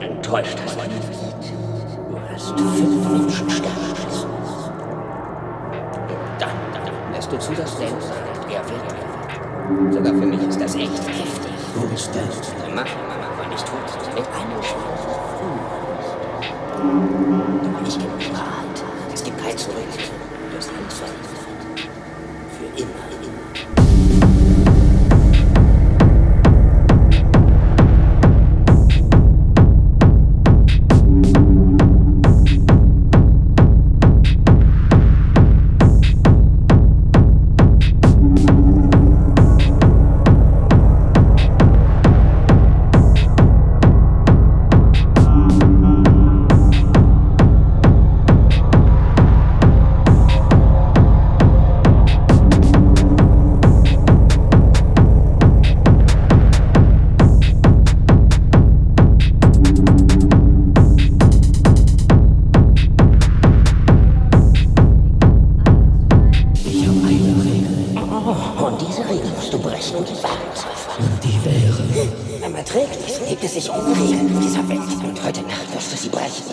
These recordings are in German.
Enttäuscht hast du nicht. Du hast fünf Menschen sterben lassen. Dann, dann lässt du zu, dass Dan sagt, er treffen. Sogar für mich ist das echt giftig. Wo ist Dan? Der Mann war nicht tot. Mit einem Schlag. Aber ich gebe Wahrheit. Es gibt kein Zurück. Du hast alles verändert. Für immer. Und die wäre. Wenn man trägt, hebt es sich ohne Regeln dieser Welt. Und heute Nacht wirst du sie brechen.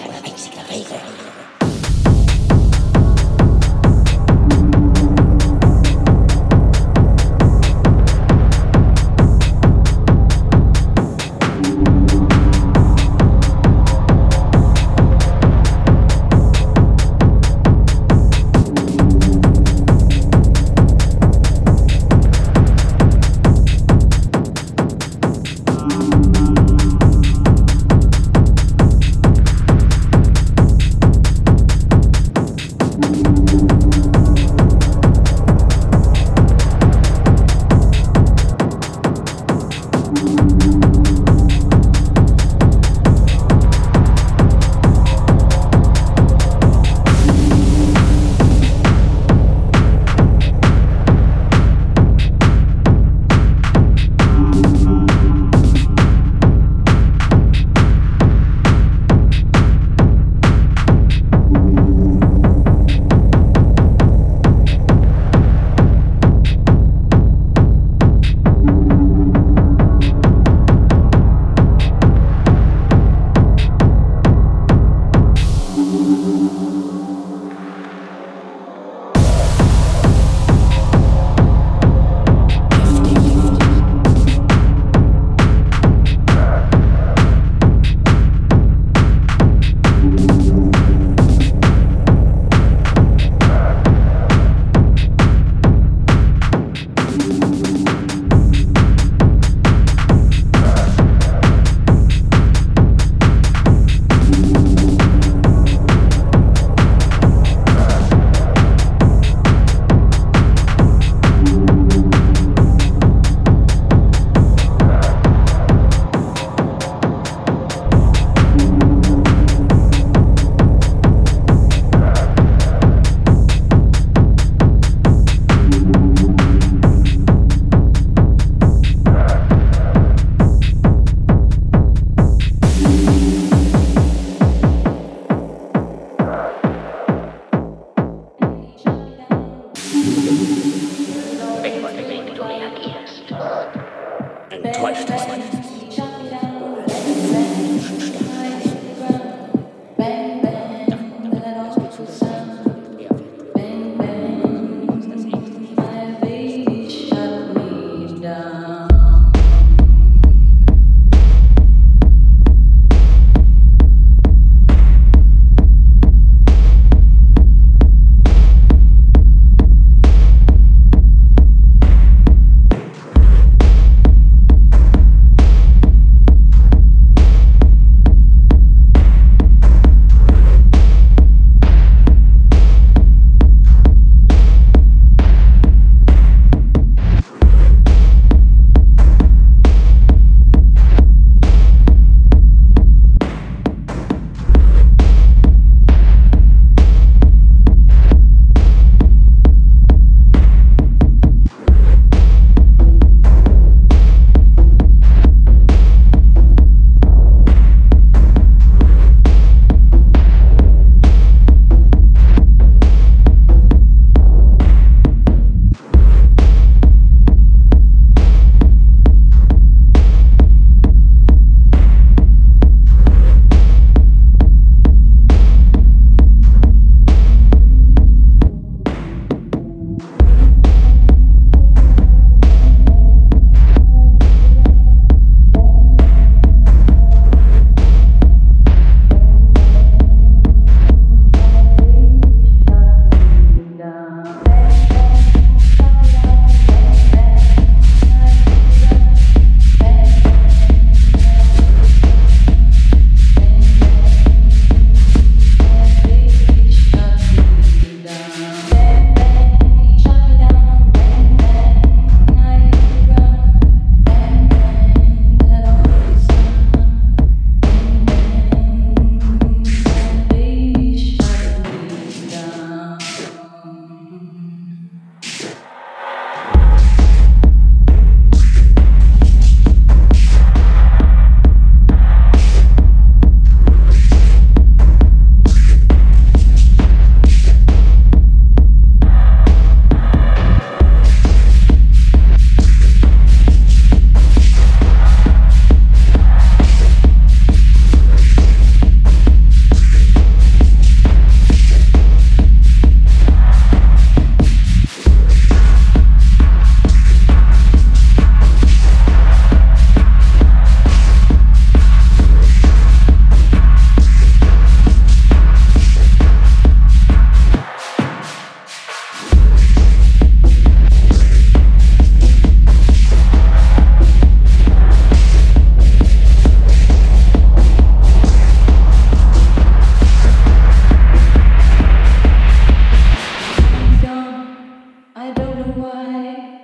away.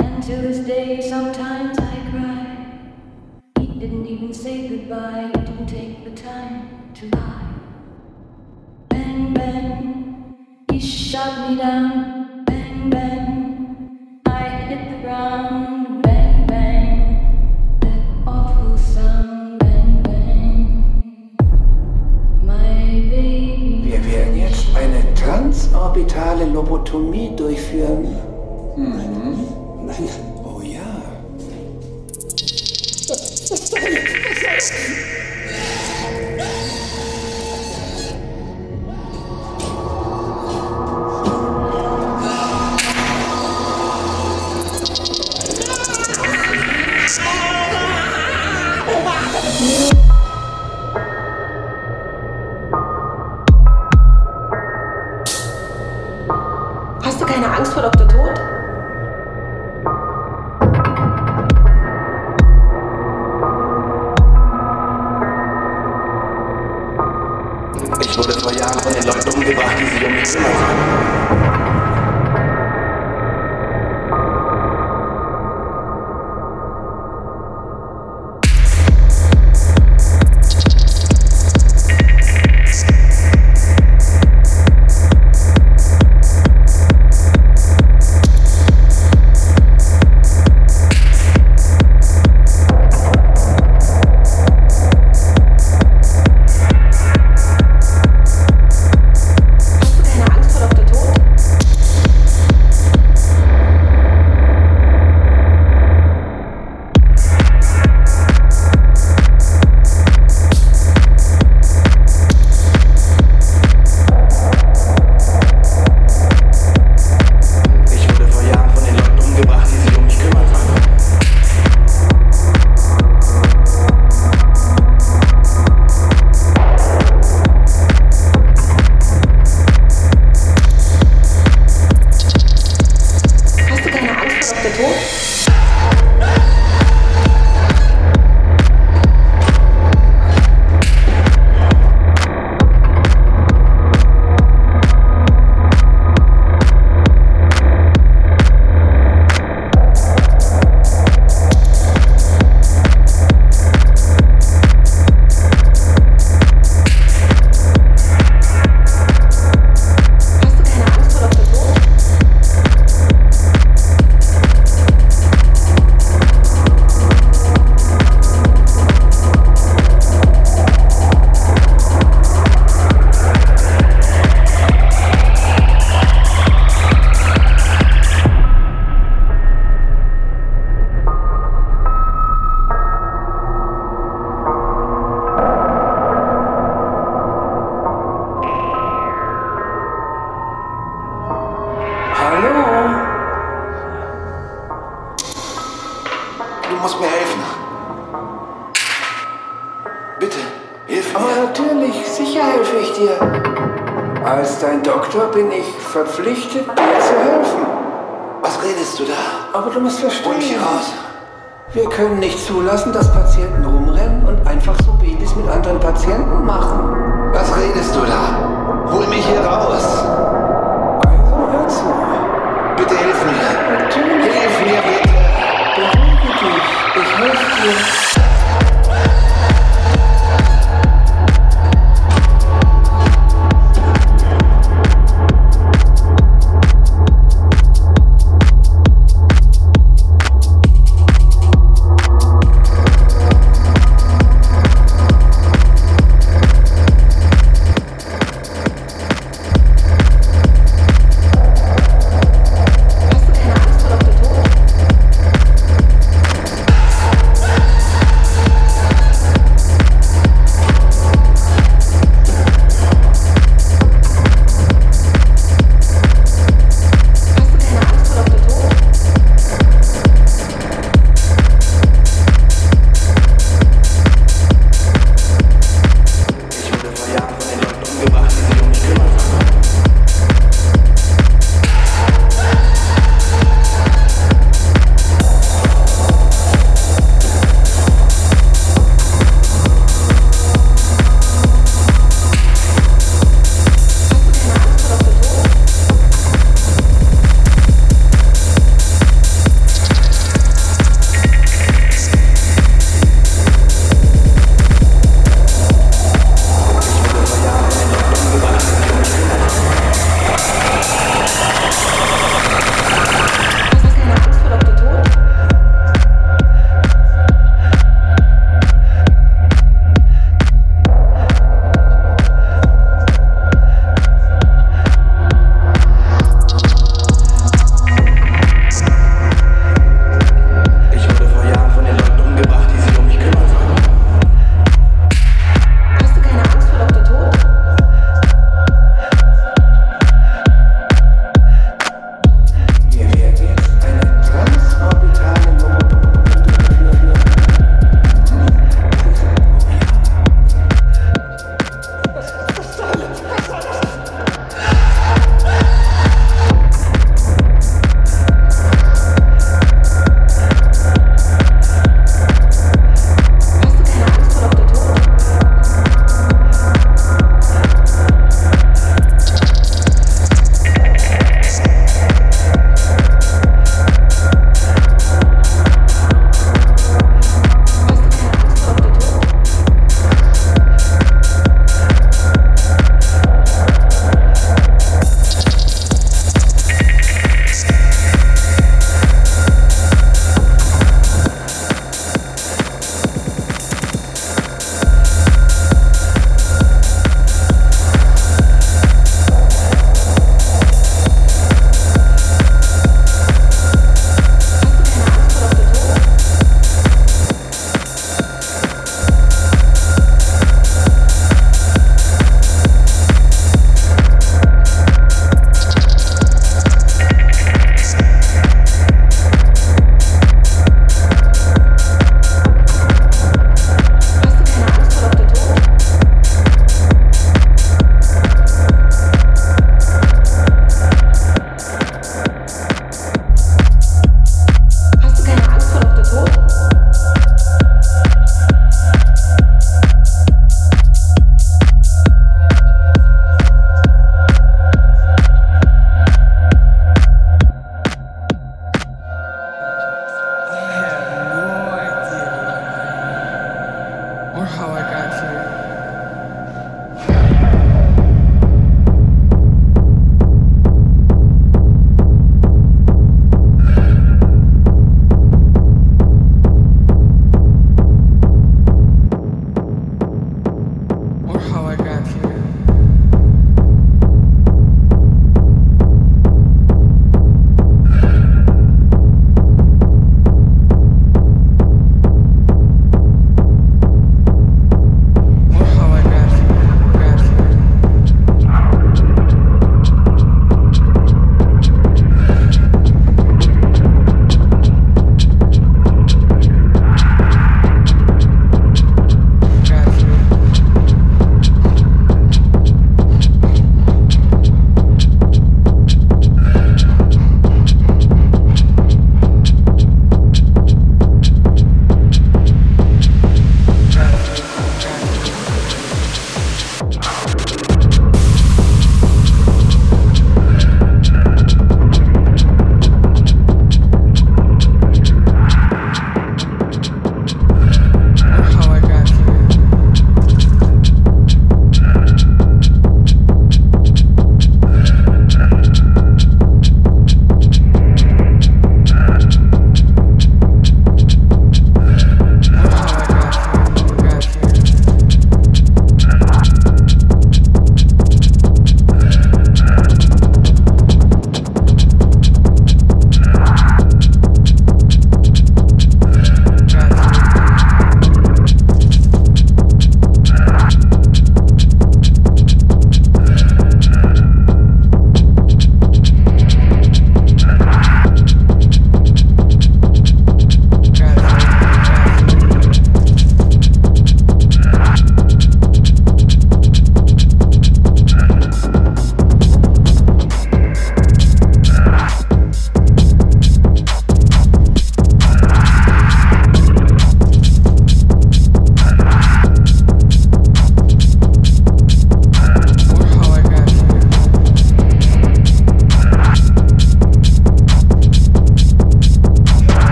And to this day, sometimes I cry. He didn't even say goodbye, he didn't take the time to lie. Bang, bang, he shot me down. Bang, bang, I hit the ground. Wir werden jetzt eine transorbitale Lobotomie durchführen. Nein, Oh ja. hast du that's why I'm running like don't die sich um mich kümmern. Was redest du da? Aber du musst Hol mich hier verstehen, raus. wir können nicht zulassen, dass Patienten rumrennen und einfach so Babys mit anderen Patienten machen. Was redest du da? Hol mich hier raus. Also hör zu. Bitte hilf mir. Natürlich, Hilf mir bitte. beruhige dich. Ich helfe dir.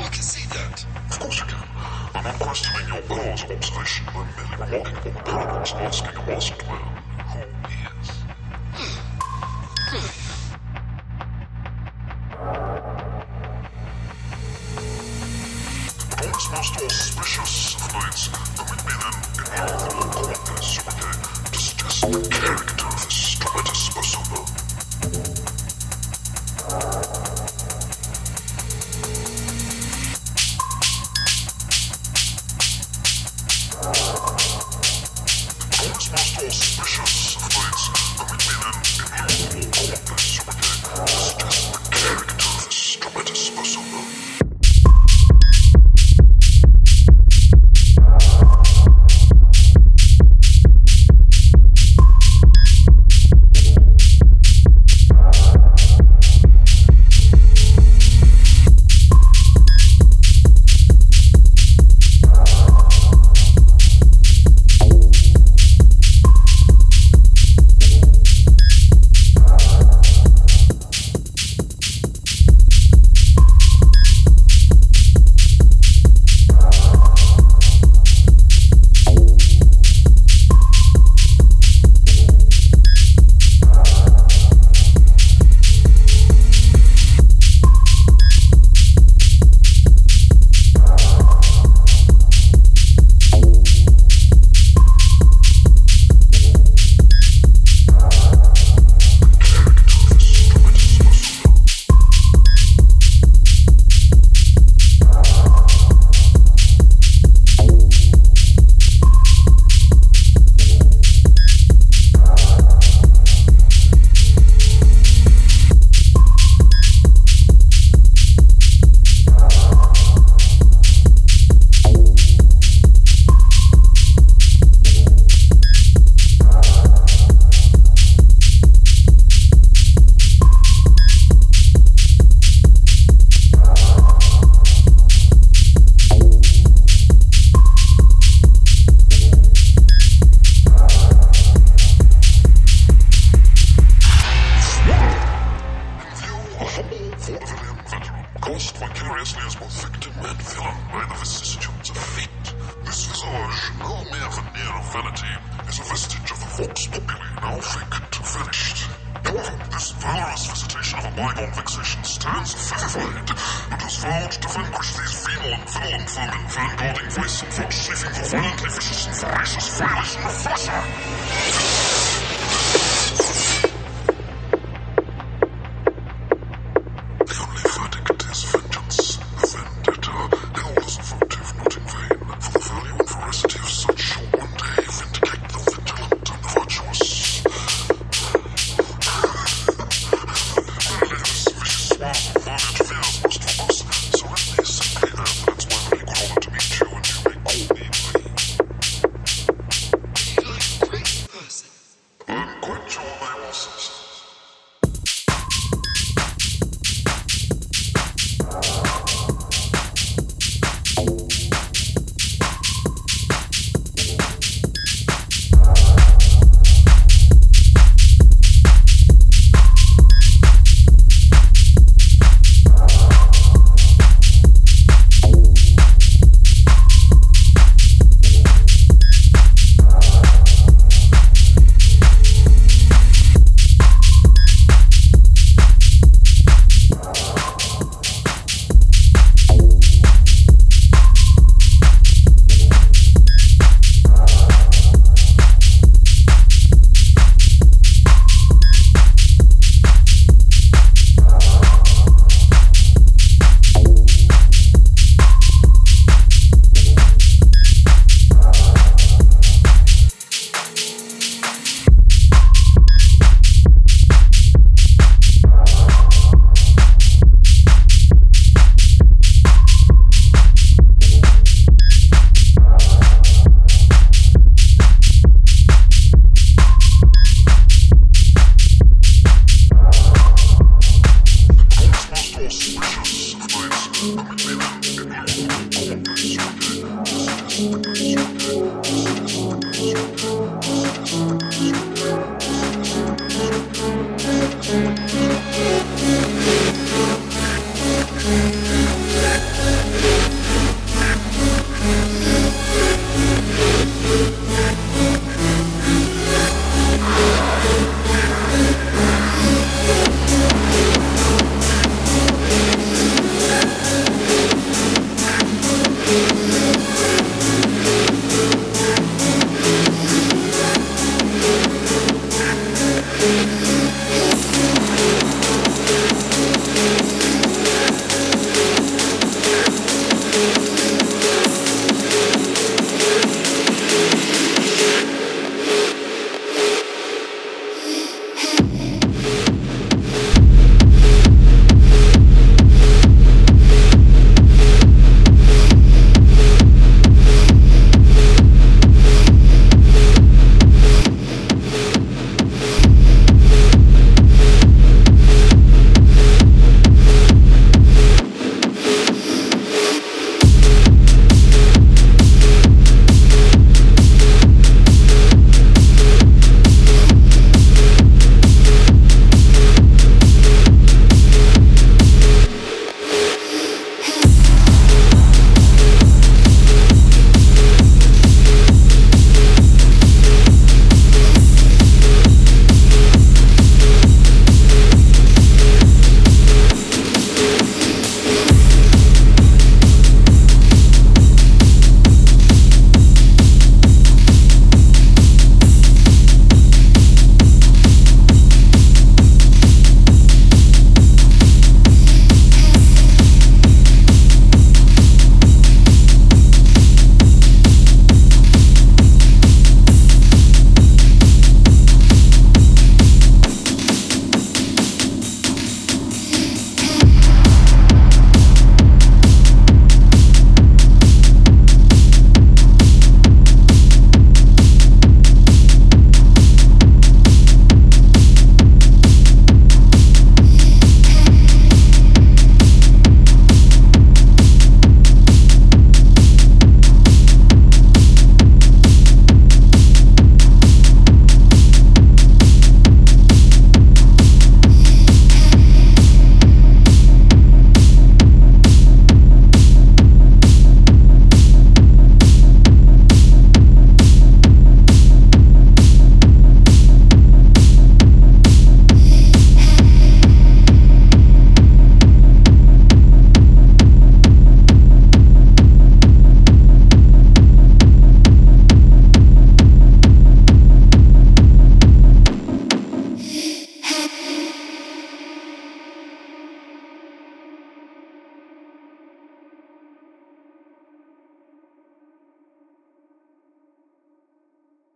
I can see that. Of course you can. I'm questioning your powers of observation merely remarking upon the paradox asking a masked man who